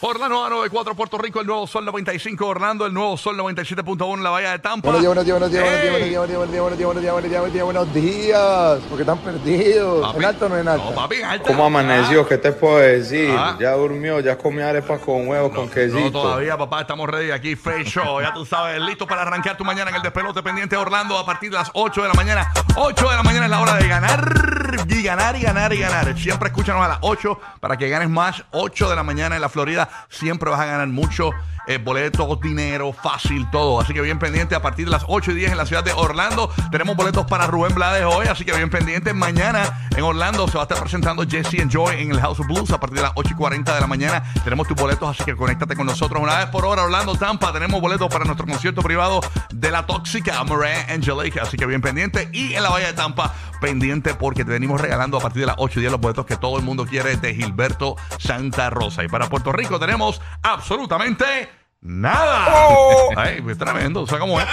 Orlando 94 Puerto Rico, el nuevo Sol 95 Orlando, el nuevo Sol 97.1 en la Bahía de Tampa. Buenos días, buenos días, buenos días, buenos días, buenos días, buenos días, buenos días, buenos días, buenos días, buenos días, buenos días, porque están perdidos. Papi. ¿En alto o no en alto? No, papi, en alta. ¿Cómo amaneció? ¿Qué te puedo decir? Ah. Ya durmió, ya comió arepas con huevos, con No quesito. todavía, papá, estamos ready aquí, Face Show. Ya tú sabes, listo para arrancar tu mañana en el despelote pendiente de Orlando a partir de las 8 de la mañana. 8 de la mañana es la hora de ganar y ganar y ganar y ganar. Siempre escúchanos a las 8 para que ganes más. 8 de la mañana en la Florida siempre vas a ganar mucho. eh, boletos, dinero, fácil, todo. Así que bien pendiente a partir de las 8 y 10 en la ciudad de Orlando. Tenemos boletos para Rubén Blades hoy, así que bien pendiente. Mañana en Orlando se va a estar presentando Jesse and Joy en el House of Blues a partir de las 8 y 40 de la mañana. Tenemos tus boletos, así que conéctate con nosotros una vez por hora. Orlando, Tampa, tenemos boletos para nuestro concierto privado de la tóxica Moran Angelique, así que bien pendiente. Y en la Bahía de Tampa, pendiente porque te venimos regalando a partir de las 8 y 10 los boletos que todo el mundo quiere de Gilberto Santa Rosa. Y para Puerto Rico tenemos absolutamente nada. Ay, pues tremendo, o sea, cómo es.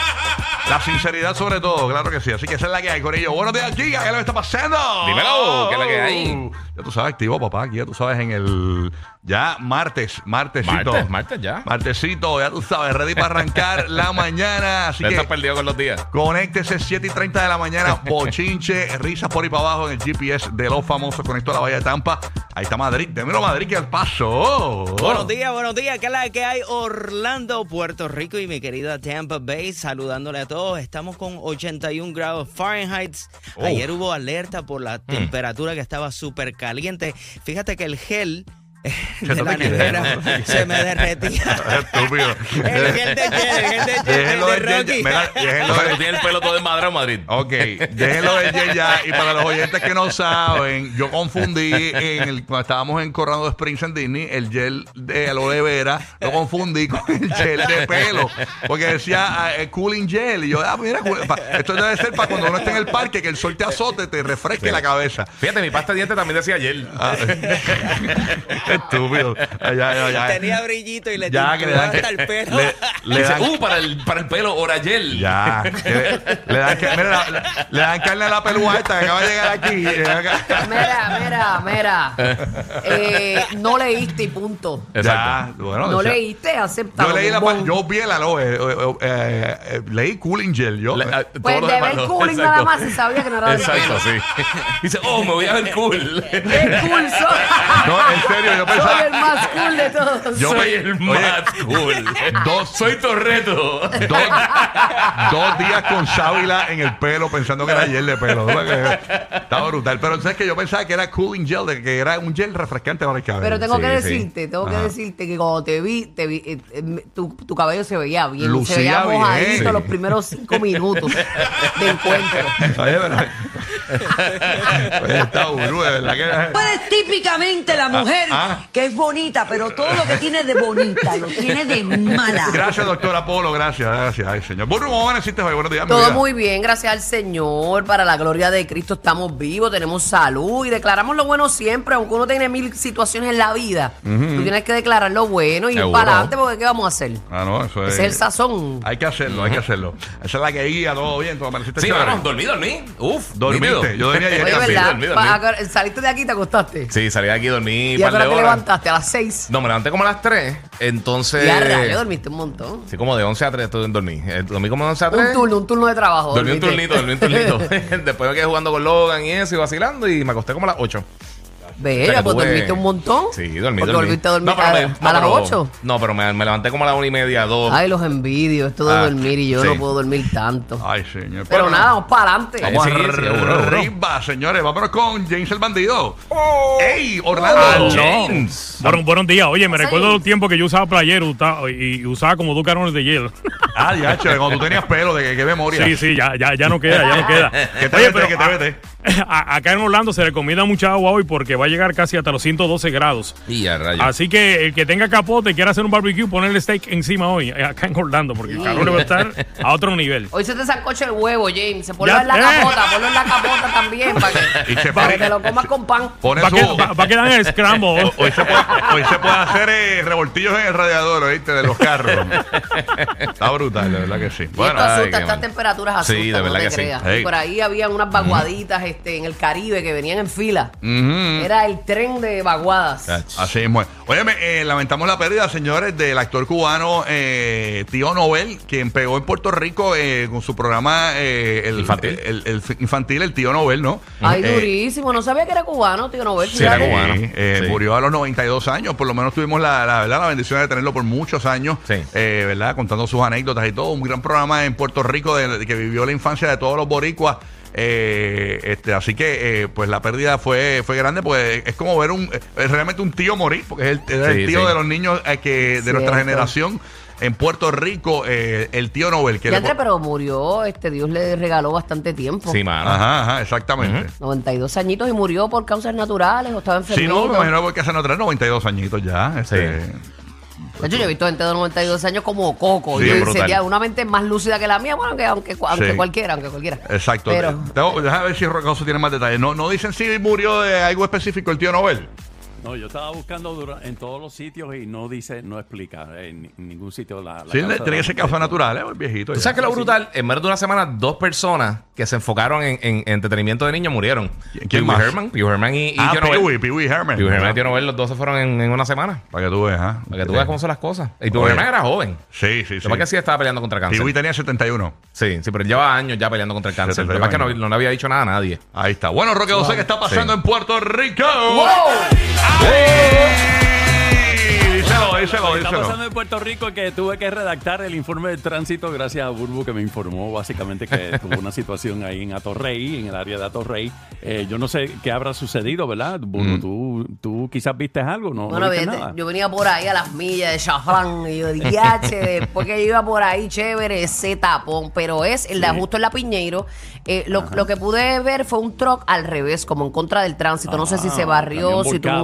La sinceridad sobre todo, claro que sí. Así que esa es la que hay, Corillo. Buenos días, Giga. ¿Qué le está pasando? Dímelo, ¿qué es la que hay? Ya tú sabes, activo, papá. Aquí ya tú sabes en el... Ya martes, martesito. Martes, martes ya. Martesito, ya tú sabes, ready para arrancar la mañana. Así Ya que estás perdido con los días. conéctese 7 y 30 de la mañana. Bochinche, risas por ahí para abajo en el GPS de los famosos. Conecto a la Bahía de Tampa. Ahí está Madrid. Démelo Madrid que al paso. Buenos días, buenos días. ¿Qué es la que hay? Orlando, Puerto Rico y mi querida Tampa Bay. Saludándole a todos. Estamos con 81 grados Fahrenheit. Oh. Ayer hubo alerta por la temperatura que estaba súper caliente. Fíjate que el gel de la nevera se me derretía. Estúpido. el gel de gel, el gel de gel, Déjenlo de del gel, Rocky. mira, déjenlo tú tienes el pelo todo desmadrado, Madrid. Ok, déjenlo del gel ya. Y para los oyentes que no saben, yo confundí en el, cuando estábamos en Corrado Springs en Disney, el gel de aloe vera, lo confundí con el gel de pelo. Porque decía eh, cooling gel. Y yo, ah, mira, esto debe ser para cuando uno esté en el parque, que el sol te azote, te refresque la cabeza. Fíjate, mi pasta de dientes también decía ayer. Ah, estúpido. Ya, ya, ya. Tenía brillito y le Ya, que le dan hasta que- el pelo. le- le Dice, dan- uh, para el, para el pelo, Oragel. Ya. que le, dan, que- mira, le, le dan carne a la pelúa esta que acaba de llegar aquí. Mira, mira, mira. Eh, no leíste y punto. Ya, Exacto. bueno, No o sea, leíste, aceptado. Yo leí la yo vi el aloe, eh, eh, eh, eh, leí cooling gel, yo. Le- ah, Pues de ver no. cooling nada más se sabía que no era de Exacto, sí. Dice, oh, me voy a ver cool. ¡Qué cool soy! no, en serio, yo Soy el pensaba más cool de todos. Yo- Soy el Oye, más cool. dos- Soy Torreto. dos, dos días con sábila en el pelo pensando que era gel de pelo. Estaba brutal. Pero sabes que yo pensaba que era cooling gel, de que era un gel refrescante para el cabello. Pero tengo Sí, que sí. decirte, tengo que Ajá. decirte que cuando te vi, te vi eh, eh, tu, tu cabello se veía bien. Lucía se veía mojadito Sí. los primeros cinco minutos de encuentro. Oye, pero- Oye, está de verdad que. Eres típicamente la mujer ah. que es bonita, pero todo lo que tiene de bonita lo tiene de mala. Gracias, doctora Polo, gracias, gracias. Ay, señor. Burro, ¿cómo amaneciste hoy? Buenos días, mi Todo vida. muy bien, gracias al Señor. Para la gloria de Cristo estamos vivos, tenemos salud y declaramos lo bueno siempre, aunque uno tiene mil situaciones en la vida. Tú tienes que declarar lo bueno y ir Seguro. para adelante porque ¿qué vamos a hacer? Ah, no, eso es. Ese es el sazón. Hay que hacerlo, hay que hacerlo. Esa es la que guía, todo bien, todo amaneciste Sí, chévere. bueno, dormí, dormí. Uf, Dormiste. Nímido. Yo dormí ayer Oye, también. ¿verdad? dormí, dormí. Pa- saliste de aquí y te acostaste. Sí, salí de aquí, dormí ¿Y a par qué de hora te horas. levantaste? A las seis. No, me levanté como a las 3. Entonces. Y a rayos dormiste un montón. Sí, como de 11 a 3 estoy dormí. Eh, Dormí como de 11 a 3. Un turno, un turno de trabajo. Dormí un dormiste. turnito, dormí un turnito. Después me quedé jugando con Logan y eso y vacilando y me acosté como a las 8. Bella, O sea pues tuve- dormiste un montón. Sí, dormí, Porque dormí. volviste a dormir pero a, me- a no, las pero- 8. No, pero me, me levanté como a las 1 y media, 2. Ay, los envidio. Esto de Ah, dormir y yo sí. no puedo dormir tanto. Ay, señor. Pero nada, vamos para adelante. Vamos Sí, arriba, señores. Vámonos con James el bandido. Oh. ¡Ey, Orlando! Ah, No. James. Bueno, buenos días. Oye, me recuerdo el tiempo que yo usaba playero y, usaba como dos carones de hielo. Ah, ya, chévere, cuando tú tenías pelo, de que, qué memoria. Sí, sí, ya, ya, ya no queda, ya no queda. Que te Oye, vete, pero que te vete. a- acá en Orlando se recomienda mucha agua hoy porque va a llegar casi hasta los 112 grados. Y a rayos. Así que el que tenga capote y quiera hacer un barbecue, ponerle steak encima hoy, eh, acá en Orlando, porque el calor va a estar a otro nivel. Hoy se te sancocha el huevo, James. Se pone Ya- en la eh. capota, ponlo en la capota también para Y se que, para que te lo comas con pan. Pone ¿Para su... quedar en el scramble? Hoy se, puede, hoy se puede hacer eh, revoltillos en el radiador, ¿oíste? De los carros. Está brutal, de verdad que sí. Y Bueno, esto asusta, qué estas temperaturas asustan, Sí, de verdad no te que sí. creas. Hey. Y por ahí habían unas vaguaditas este, en el Caribe que venían en fila. Era el tren de vaguadas. Así mismo. es. Óyeme, eh, lamentamos la pérdida, señores, del actor cubano eh, Tío Nobel, quien pegó en Puerto Rico eh, con su programa eh, el, Infantil. El, el- el infantil, el Tío Nobel, ¿no? Ay, Eh, durísimo. No sabía que era cubano, tío Nobel. Sí, era cubano. eh, Sí. Murió a los 92 años. Por lo menos tuvimos la, la, ¿verdad? la bendición de tenerlo por muchos años. Sí. eh, ¿Verdad? Contando sus anécdotas y todo. Un gran programa en Puerto Rico de, de que vivió la infancia de todos los boricuas. Eh, este, así que eh, pues la pérdida fue, fue grande, pues es como ver un es realmente un tío morir, porque es el, es el Sí, tío sí. de los niños eh, que de nuestra generación en Puerto Rico, eh, el tío Nobel. Que le- pero murió, este Dios le regaló bastante tiempo. Sí, mano. Ajá, ajá, exactamente. 92 añitos y murió por causas naturales o estaba Sí, enfermito. no, me imagino porque hace no traer 92 añitos ya. Este, Sí. De hecho, yo he visto gente de 92 años como Coco. Sí, yo sería una mente más lúcida que la mía. Bueno, aunque, aunque, aunque Sí. cualquiera, aunque cualquiera. Exacto. Pero, Tengo- déjame ver si Rocoso tiene más detalles. No, no dicen si murió de algo específico el tío Nobel. No, yo estaba buscando en todos los sitios y no dice, no explica en, ni- ningún sitio la, la Sí, causa tiene que ser causa natural, ¿eh? El viejito. ¿Tú ya. sabes que lo brutal? En menos de una semana, dos personas que se enfocaron en, en entretenimiento de niños murieron. ¿Quién Pee Wee más? Herman, Pee Wee Herman y, y Ah, Pee Pee Herman. Pee Wee Herman y Tío Nobel, los dos se fueron en, en una semana. Para que tú veas, ¿ah? Para que tú veas cómo son las cosas. Y Pee. Herman era joven. Sí, sí, sí. Lo que sí estaba peleando contra Pee cáncer. Wee tenía 71. Sí, sí, pero él lleva años ya peleando contra el cáncer. Lo que pasa es que no, 71 no le había dicho nada a nadie. Ahí está. Bueno, Roque José, ¿qué está pasando Sí. en Puerto Rico? ¡Ay! Díselo, díselo, está pasando en Puerto Rico que tuve que redactar el informe de tránsito gracias a Burbu que me informó básicamente que tuvo una situación ahí en Atorrey, en el área de Atorrey. Eh, yo no sé qué habrá sucedido, ¿verdad? Burbu, tú, tú quizás viste algo, ¿no? bueno, no viste vete, nada. yo venía por ahí a las millas de Chafrán y yo dije, "Yache, después que yo iba por ahí, chévere, ese tapón. Pero es el de Sí. justo en la Piñeiro. Eh, lo, lo que pude ver fue un truck al revés, como en contra del tránsito. no sé si se Ah, barrió, si se- ya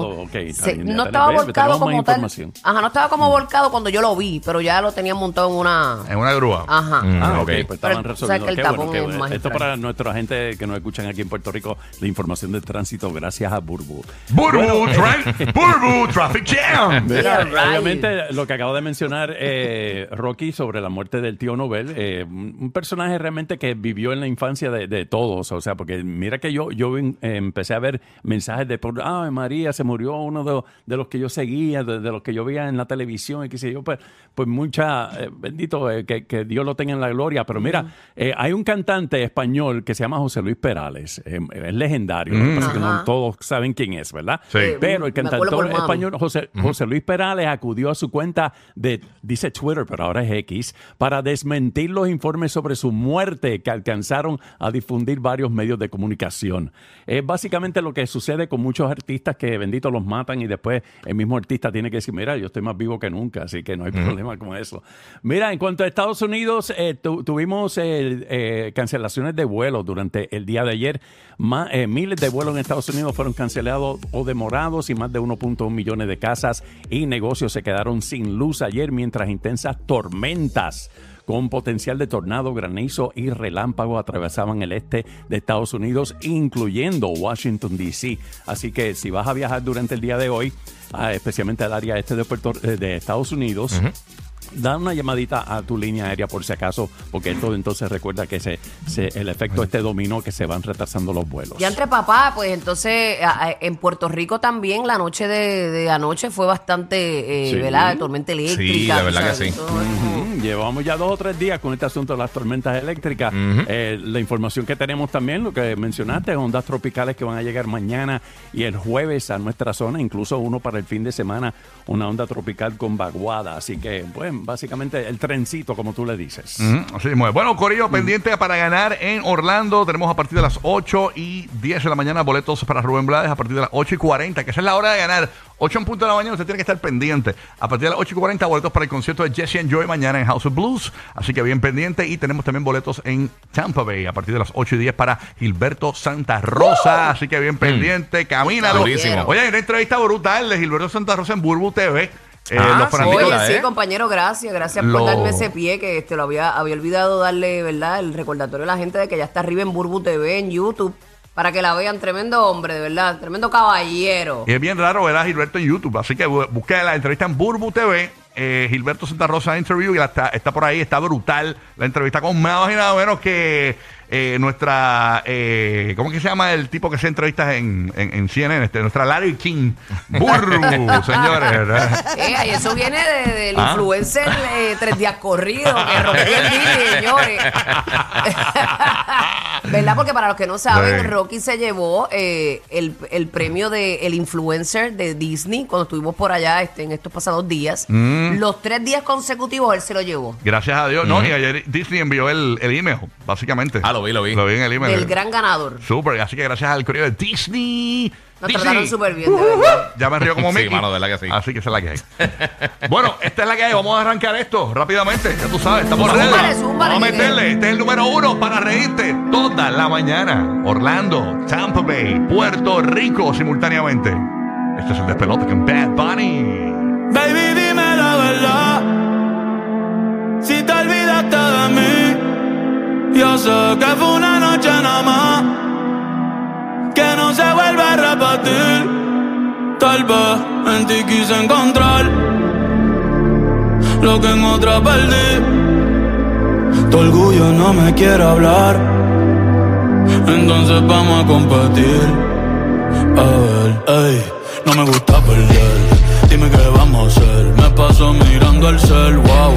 no estaba volcado como tal. Ajá, no estaba como volcado cuando yo lo vi, pero ya lo tenían montado en una. En una grúa. Ajá. Mm, Ah, ok, pues Pero estaban resolviendo. que el Qué tapón bueno, qué es bueno. magistral. Esto para nuestra gente que nos escuchan aquí en Puerto Rico, la información de tránsito gracias a Burbu. Burbu, tra- Burbu, Traffic Jam. Mira, Yeah, right. obviamente lo que acabo de mencionar eh, Rocky sobre la muerte del tío Nobel, eh, un un personaje realmente que vivió en la infancia de, de todos, o sea, porque mira que yo yo eh, empecé a ver mensajes de por, ay María, se murió uno de, de los que yo seguía, de, de los que yo veía en la televisión y qué sé yo, pues, pues mucha, eh, bendito, eh, que, que Dios lo tenga en la gloria, pero mira, eh, hay un cantante español que se llama José Luis Perales, eh, es legendario, que pasa que no todos saben quién es, ¿verdad? Sí. Pero el mami. español José, José Luis Perales acudió a su cuenta de, dice Twitter, pero ahora es X, para desmentir los informes sobre su muerte que alcanzaron a difundir varios medios de comunicación. Es básicamente lo que sucede con muchos artistas que bendito los matan y después el mismo artista tiene que decir, mira, yo estoy más vivo que nunca, así que no hay problema con eso. Mira, en cuanto a Estados Unidos, eh, tu- tuvimos eh, eh, cancelaciones de vuelos durante el día de ayer. Ma- eh, miles de vuelos en Estados Unidos fueron cancelados o demorados y más de 1.1 millones de casas y negocios se quedaron sin luz ayer mientras intensas tormentas con potencial de tornado, granizo y relámpago atravesaban el este de Estados Unidos, incluyendo Washington, D.C. Así que si vas a viajar durante el día de hoy, especialmente al área este de, Puerto, eh, de Estados Unidos, Da una llamadita a tu línea aérea por si acaso, porque esto entonces recuerda que se, se- el efecto este dominó que se van retrasando los vuelos. Y entre papá, pues entonces a- a- en Puerto Rico también la noche de, de anoche fue bastante, eh, Sí. ¿verdad? Tormenta eléctrica. de verdad tú que sí. todo Llevamos ya dos o tres días con este asunto de las tormentas eléctricas. Eh, la información que tenemos también, lo que mencionaste, ondas tropicales que van a llegar mañana y el jueves a nuestra zona, incluso uno para el fin de semana, una onda tropical con vaguada. Así que, bueno, básicamente el trencito, como tú le dices. Ujú, Así mismo es. Bueno, Corillo, pendiente para ganar en Orlando. Tenemos a partir de las 8 y 10 de la mañana boletos para Rubén Blades a partir de las 8 y 40, que esa es la hora de ganar. 8 en punto de la mañana, usted tiene que estar pendiente. A partir de las 8 y 40, boletos para el concierto de Jesse and Joy mañana en House of Blues. Así que bien pendiente. Y tenemos también boletos en Tampa Bay a partir de las 8 y 10 para Gilberto Santa Rosa. Así que bien pendiente. Camínalo. Durísimo. Oye, hay una entrevista brutal de Gilberto Santa Rosa en Burbu TV. Eh, Ah, los fanáticos- Oye, sí, ¿eh? compañero, gracias. Gracias Lo- por darme ese pie que este, lo había, había olvidado darle, ¿verdad? El recordatorio a la gente de que ya está arriba en Burbu TV en YouTube para que la vean. Tremendo hombre, de verdad. Tremendo caballero. Y es bien raro ver a Gilberto en YouTube. Así que bu- busque la entrevista en Burbu TV eh, Gilberto Santa Rosa Interview y está, está por ahí, está brutal la entrevista con nada más y nada menos que eh, nuestra, eh, ¿cómo que se llama el tipo que se entrevista en, en, en CNN? Este, nuestra Larry King. Burru, señores. ¿verdad? Eh, y eso viene de- del Ah. influencer eh, tres días corridos, que rompió el Disney, señores. ¿Verdad? Porque para los que no saben, Sí. Rocky se llevó eh, el, el premio de el influencer de Disney cuando estuvimos por allá este, en estos pasados días. Mm. Los tres días consecutivos él se lo llevó. Gracias a Dios. No, y ayer Disney envió el, el email, básicamente. Ah, lo vi, lo vi. Lo vi en el email. Del gran ganador. Súper, así que gracias al correo de Disney. Nos Disney. trataron súper bien, de verdad. Ya me río como Sí, Mickey. mano, de verdad que sí. Así que esa es la que hay. bueno, esta es la que hay. Vamos a arrancar esto rápidamente. Ya tú sabes, estamos Zúmbale, ready. zúmbale, Vamos a que- meterle. Este es el número uno para reírte toda la mañana. Orlando, Tampa Bay, Puerto Rico simultáneamente. Este es el despelote con Bad Bunny. Baby, dime la verdad. Si te olvidaste de mí, yo sé que fue una vuelve a repetir. Tal vez en ti quise encontrar lo que en otra perdí. Tu orgullo no me quiere hablar. Entonces vamos a competir. A ver, ey, no me gusta perder. Dime qué vamos a hacer. Me paso mirando el cel, wow.